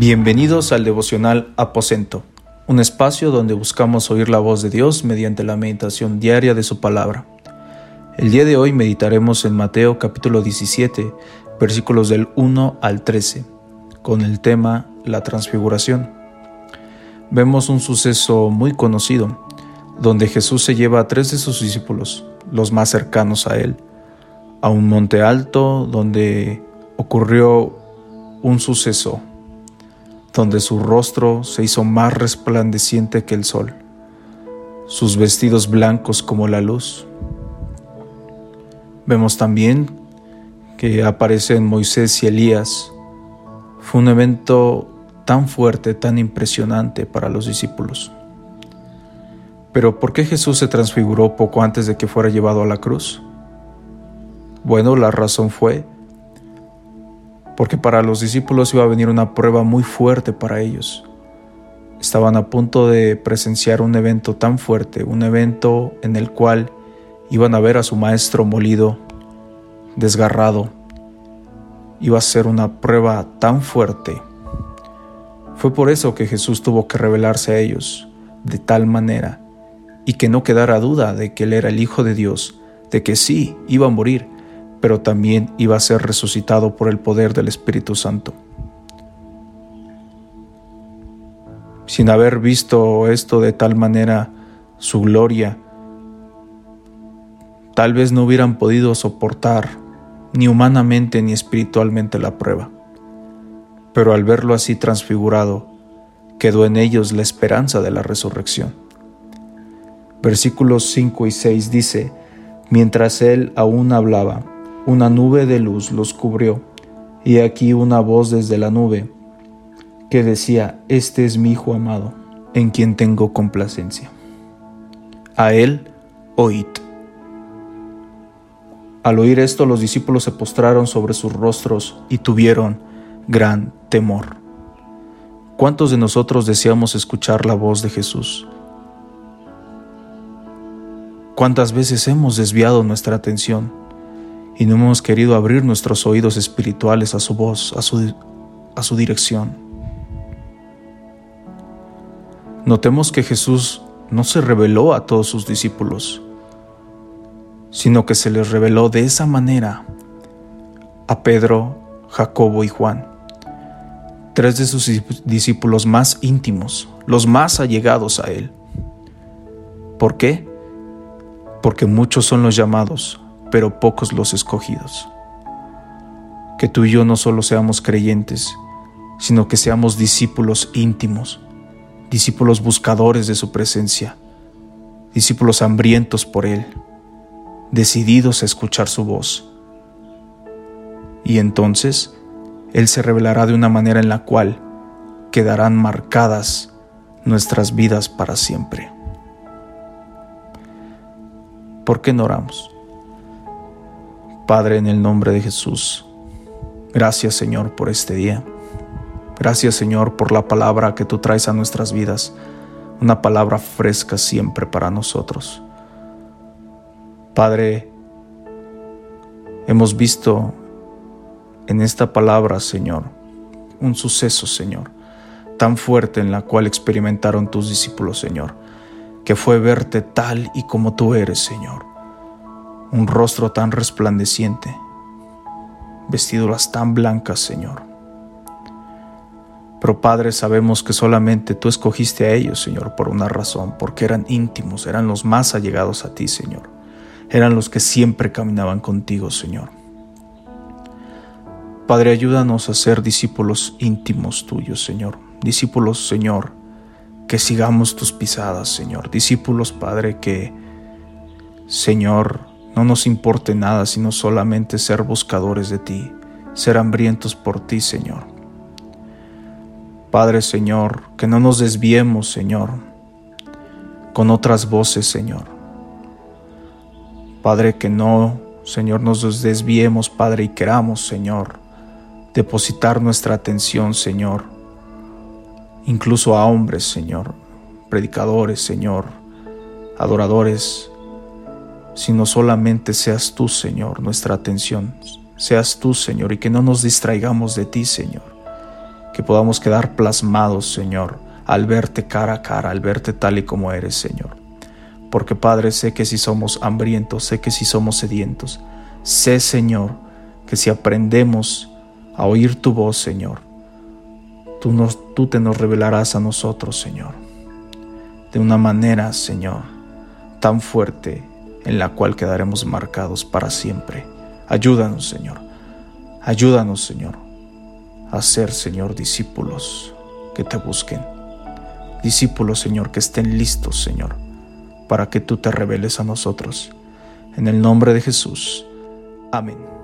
Bienvenidos al devocional Aposento, un espacio donde buscamos oír la voz de Dios mediante la meditación diaria de su palabra. El día de hoy meditaremos en Mateo capítulo 17, versículos del 1 al 13, con el tema La transfiguración. Vemos un suceso muy conocido, donde Jesús se lleva a tres de sus discípulos, los más cercanos a él, a un monte alto donde ocurrió un suceso donde su rostro se hizo más resplandeciente que el sol, sus vestidos blancos como la luz. Vemos también que aparecen Moisés y Elías. Fue un evento tan fuerte, tan impresionante para los discípulos. Pero ¿por qué Jesús se transfiguró poco antes de que fuera llevado a la cruz? Bueno, la razón fue porque para los discípulos iba a venir una prueba muy fuerte para ellos. Estaban a punto de presenciar un evento tan fuerte, un evento en el cual iban a ver a su maestro molido, desgarrado. Iba a ser una prueba tan fuerte. Fue por eso que Jesús tuvo que revelarse a ellos de tal manera y que no quedara duda de que Él era el Hijo de Dios, de que sí iba a morir, pero también iba a ser resucitado por el poder del Espíritu Santo. Sin haber visto esto de tal manera, su gloria, tal vez no hubieran podido soportar ni humanamente ni espiritualmente la prueba. Pero al verlo así transfigurado, quedó en ellos la esperanza de la resurrección. Versículos 5 y 6 dice, mientras él aún hablaba, una nube de luz los cubrió, y aquí una voz desde la nube que decía, Este es mi Hijo amado, en quien tengo complacencia. A él oíd. Al oír esto los discípulos se postraron sobre sus rostros y tuvieron gran temor. ¿Cuántos de nosotros deseamos escuchar la voz de Jesús? ¿Cuántas veces hemos desviado nuestra atención y no hemos querido abrir nuestros oídos espirituales a su voz, a su, a su dirección. Notemos que Jesús no se reveló a todos sus discípulos, sino que se les reveló de esa manera a Pedro, Jacobo y Juan, tres de sus discípulos más íntimos, los más allegados a Él. ¿Por qué? Porque muchos son los llamados, pero pocos los escogidos. Que tú y yo no solo seamos creyentes, sino que seamos discípulos íntimos, discípulos buscadores de su presencia, discípulos hambrientos por Él, decididos a escuchar su voz. Y entonces Él se revelará de una manera en la cual quedarán marcadas nuestras vidas para siempre. ¿Por qué no oramos? Padre, en el nombre de Jesús. Gracias Señor por este día. Gracias Señor por la palabra que tú traes a nuestras vidas, una palabra fresca siempre para nosotros. Padre, hemos visto en esta palabra, Señor, un suceso, Señor, tan fuerte en la cual experimentaron tus discípulos, Señor, que fue verte tal y como tú eres, Señor un rostro tan resplandeciente, vestiduras tan blancas, Señor. Pero Padre, sabemos que solamente tú escogiste a ellos, Señor, por una razón, porque eran íntimos, eran los más allegados a ti, Señor. Eran los que siempre caminaban contigo, Señor. Padre, ayúdanos a ser discípulos íntimos tuyos, Señor. Discípulos, Señor, que sigamos tus pisadas, Señor. Discípulos, Padre, que, Señor, no nos importe nada sino solamente ser buscadores de ti, ser hambrientos por ti, Señor. Padre Señor, que no nos desviemos, Señor, con otras voces, Señor. Padre, que no, Señor, nos desviemos, Padre, y queramos, Señor, depositar nuestra atención, Señor, incluso a hombres, Señor, predicadores, Señor, adoradores, sino solamente seas tú, Señor, nuestra atención. Seas tú, Señor, y que no nos distraigamos de ti, Señor. que podamos quedar plasmados, Señor, al verte cara a cara, al verte tal y como eres, Señor. Porque Padre, sé que si somos hambrientos, sé que si somos sedientos, sé, Señor, que si aprendemos a oír tu voz, Señor, tú, nos, tú te nos revelarás a nosotros, Señor, de una manera, Señor, tan fuerte en la cual quedaremos marcados para siempre. Ayúdanos, Señor. Ayúdanos, Señor, a ser, Señor, discípulos que te busquen. Discípulos, Señor, que estén listos, Señor, para que tú te reveles a nosotros. En el nombre de Jesús. Amén.